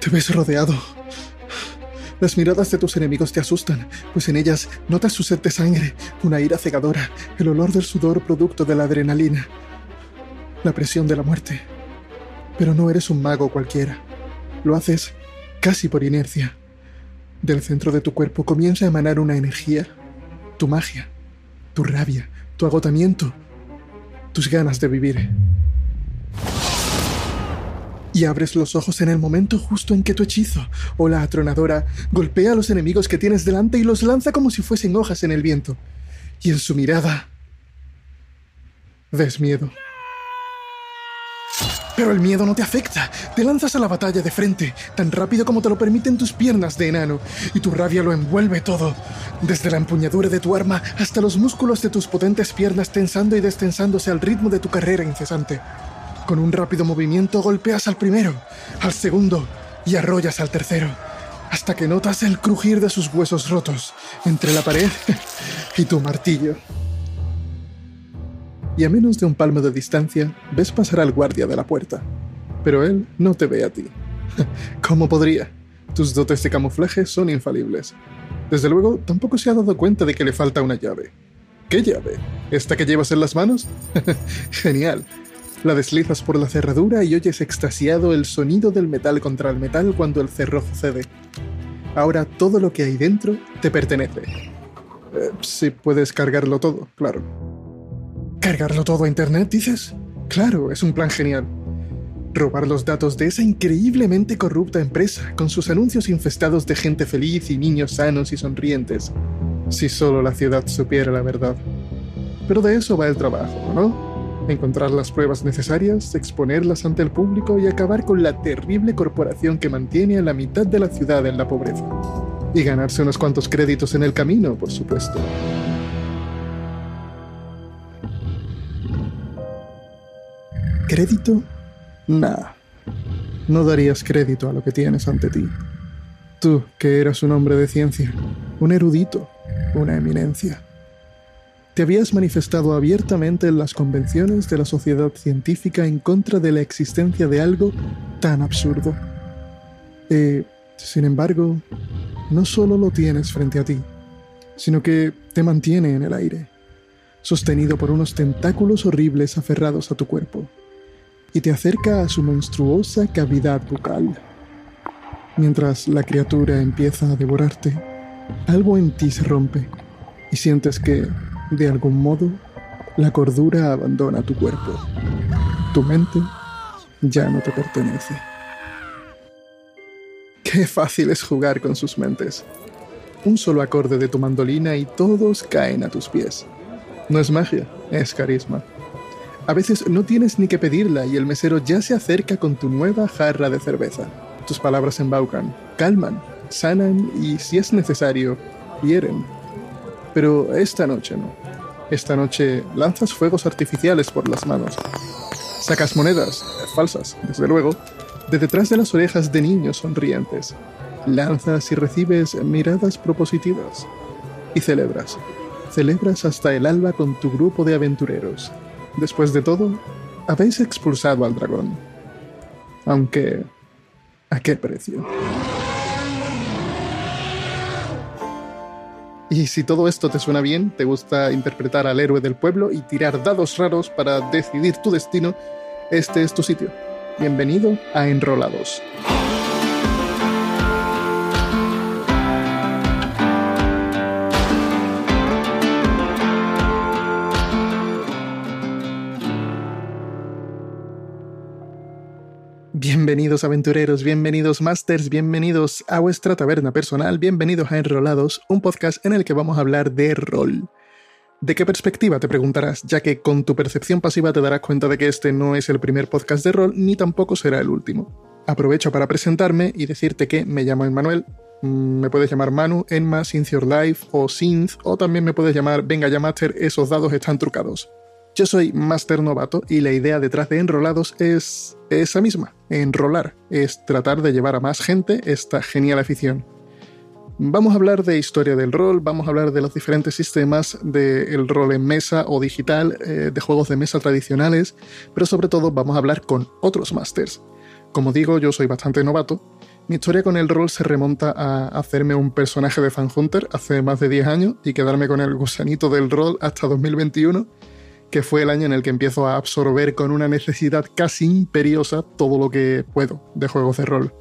Te ves rodeado. Las miradas de tus enemigos te asustan, pues en ellas notas su sed de sangre, una ira cegadora, el olor del sudor producto de la adrenalina, la presión de la muerte. Pero no eres un mago cualquiera. Lo haces casi por inercia. Del centro de tu cuerpo comienza a emanar una energía, tu magia, tu rabia, tu agotamiento, tus ganas de vivir y abres los ojos en el momento justo en que tu hechizo o la atronadora golpea a los enemigos que tienes delante y los lanza como si fuesen hojas en el viento. Y en su mirada ves miedo. Pero el miedo no te afecta. Te lanzas a la batalla de frente, tan rápido como te lo permiten tus piernas de enano, y tu rabia lo envuelve todo, desde la empuñadura de tu arma hasta los músculos de tus potentes piernas tensando y destensándose al ritmo de tu carrera incesante. Con un rápido movimiento golpeas al primero, al segundo y arrollas al tercero, hasta que notas el crujir de sus huesos rotos entre la pared y tu martillo. Y a menos de un palmo de distancia ves pasar al guardia de la puerta, pero él no te ve a ti. ¿Cómo podría? Tus dotes de camuflaje son infalibles. Desde luego, tampoco se ha dado cuenta de que le falta una llave. ¿Qué llave? ¿Esta que llevas en las manos? Genial. La deslizas por la cerradura y oyes extasiado el sonido del metal contra el metal cuando el cerrojo cede. Ahora todo lo que hay dentro te pertenece. Eh, si puedes cargarlo todo, claro. ¿Cargarlo todo a Internet, dices? Claro, es un plan genial. Robar los datos de esa increíblemente corrupta empresa con sus anuncios infestados de gente feliz y niños sanos y sonrientes. Si solo la ciudad supiera la verdad. Pero de eso va el trabajo, ¿no? Encontrar las pruebas necesarias, exponerlas ante el público y acabar con la terrible corporación que mantiene a la mitad de la ciudad en la pobreza. Y ganarse unos cuantos créditos en el camino, por supuesto. ¿Crédito? Nah. No darías crédito a lo que tienes ante ti. Tú, que eras un hombre de ciencia, un erudito, una eminencia te habías manifestado abiertamente en las convenciones de la sociedad científica en contra de la existencia de algo tan absurdo. Eh, sin embargo, no solo lo tienes frente a ti, sino que te mantiene en el aire, sostenido por unos tentáculos horribles aferrados a tu cuerpo, y te acerca a su monstruosa cavidad bucal. Mientras la criatura empieza a devorarte, algo en ti se rompe y sientes que de algún modo, la cordura abandona tu cuerpo. Tu mente ya no te pertenece. Qué fácil es jugar con sus mentes. Un solo acorde de tu mandolina y todos caen a tus pies. No es magia, es carisma. A veces no tienes ni que pedirla y el mesero ya se acerca con tu nueva jarra de cerveza. Tus palabras embaucan, calman, sanan y, si es necesario, hieren pero esta noche no. Esta noche lanzas fuegos artificiales por las manos. Sacas monedas, falsas, desde luego, de detrás de las orejas de niños sonrientes. Lanzas y recibes miradas propositivas. Y celebras. Celebras hasta el alba con tu grupo de aventureros. Después de todo, habéis expulsado al dragón. Aunque... ¿A qué precio? Y si todo esto te suena bien, te gusta interpretar al héroe del pueblo y tirar dados raros para decidir tu destino, este es tu sitio. Bienvenido a Enrolados. Bienvenidos aventureros, bienvenidos masters, bienvenidos a vuestra taberna personal, bienvenidos a Enrolados, un podcast en el que vamos a hablar de rol. ¿De qué perspectiva te preguntarás? Ya que con tu percepción pasiva te darás cuenta de que este no es el primer podcast de rol ni tampoco será el último. Aprovecho para presentarme y decirte que me llamo Emmanuel, mm, me puedes llamar Manu, Enma, Synth Your Life o Synth, o también me puedes llamar Venga ya Master, esos dados están trucados. Yo soy Master Novato y la idea detrás de Enrolados es esa misma, enrolar, es tratar de llevar a más gente esta genial afición. Vamos a hablar de historia del rol, vamos a hablar de los diferentes sistemas del rol en mesa o digital, eh, de juegos de mesa tradicionales, pero sobre todo vamos a hablar con otros masters. Como digo, yo soy bastante novato Mi historia con el rol se remonta a hacerme un personaje de Fan Hunter hace más de 10 años y quedarme con el gusanito del rol hasta 2021, que fue el año en el que empiezo a absorber con una necesidad casi imperiosa todo lo que puedo de juegos de rol.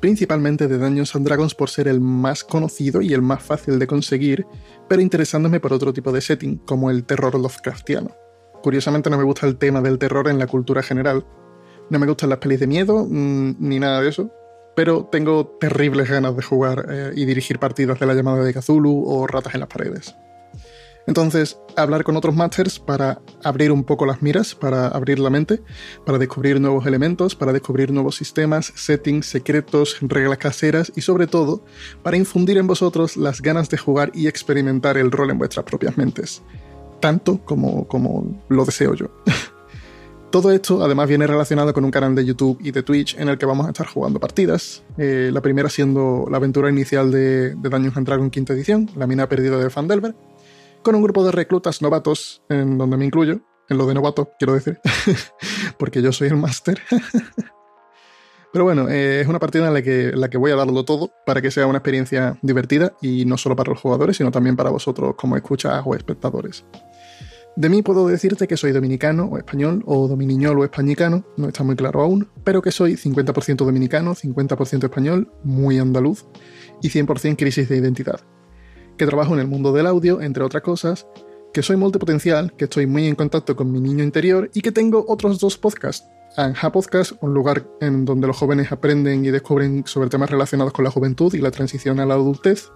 Principalmente de Dungeons and Dragons por ser el más conocido y el más fácil de conseguir, pero interesándome por otro tipo de setting, como el terror Lovecraftiano. Curiosamente no me gusta el tema del terror en la cultura general. No me gustan las pelis de miedo, mm, ni nada de eso, pero tengo terribles ganas de jugar eh, y dirigir partidas de la llamada de Cthulhu o ratas en las paredes. Entonces, hablar con otros masters para abrir un poco las miras, para abrir la mente, para descubrir nuevos elementos, para descubrir nuevos sistemas, settings, secretos, reglas caseras y sobre todo, para infundir en vosotros las ganas de jugar y experimentar el rol en vuestras propias mentes. Tanto como, como lo deseo yo. Todo esto además viene relacionado con un canal de YouTube y de Twitch en el que vamos a estar jugando partidas. Eh, la primera siendo la aventura inicial de, de Dungeons Dragons quinta edición, la mina perdida de Fandelver, con un grupo de reclutas novatos, en donde me incluyo, en lo de novato, quiero decir, porque yo soy el máster. Pero bueno, eh, es una partida en la, que, en la que voy a darlo todo para que sea una experiencia divertida y no solo para los jugadores, sino también para vosotros como escuchas o espectadores. De mí puedo decirte que soy dominicano o español, o dominiñol o españicano, no está muy claro aún, pero que soy 50% dominicano, 50% español, muy andaluz y 100% crisis de identidad. Que trabajo en el mundo del audio, entre otras cosas, que soy multipotencial, que estoy muy en contacto con mi niño interior y que tengo otros dos podcasts. Anja Podcast, un lugar en donde los jóvenes aprenden y descubren sobre temas relacionados con la juventud y la transición a la adultez,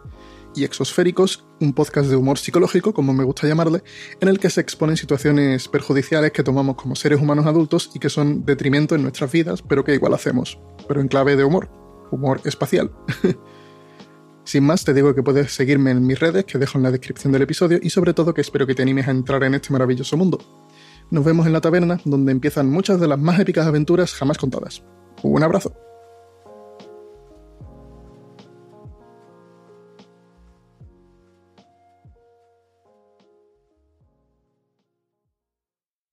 y Exosféricos, un podcast de humor psicológico, como me gusta llamarle, en el que se exponen situaciones perjudiciales que tomamos como seres humanos adultos y que son detrimento en nuestras vidas, pero que igual hacemos, pero en clave de humor, humor espacial. Sin más, te digo que puedes seguirme en mis redes, que dejo en la descripción del episodio, y sobre todo que espero que te animes a entrar en este maravilloso mundo. Nos vemos en la taberna, donde empiezan muchas de las más épicas aventuras jamás contadas. Un abrazo.